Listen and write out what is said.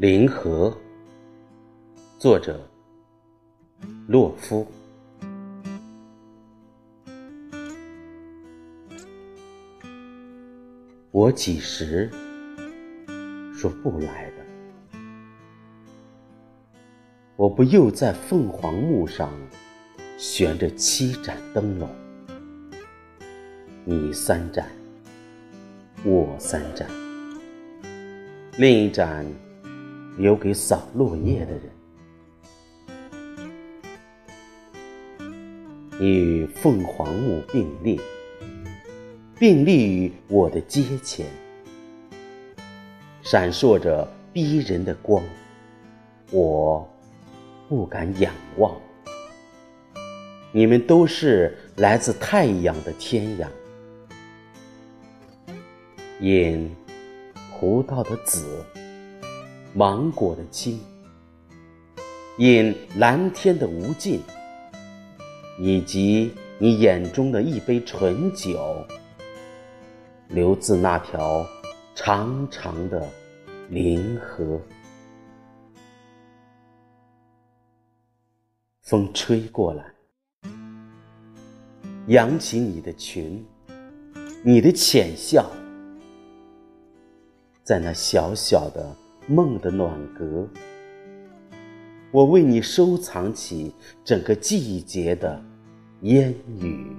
林河，作者洛夫。我几时说不来的？我不又在凤凰木上悬着七盏灯笼，你三盏，我三盏，另一盏留给扫落叶的人。与凤凰木并列。并立于我的阶前，闪烁着逼人的光，我不敢仰望。你们都是来自太阳的天涯，饮葡萄的紫，芒果的青，饮蓝天的无尽，以及你眼中的一杯醇酒。流自那条长长的林河，风吹过来，扬起你的裙，你的浅笑，在那小小的梦的暖阁，我为你收藏起整个季节的烟雨。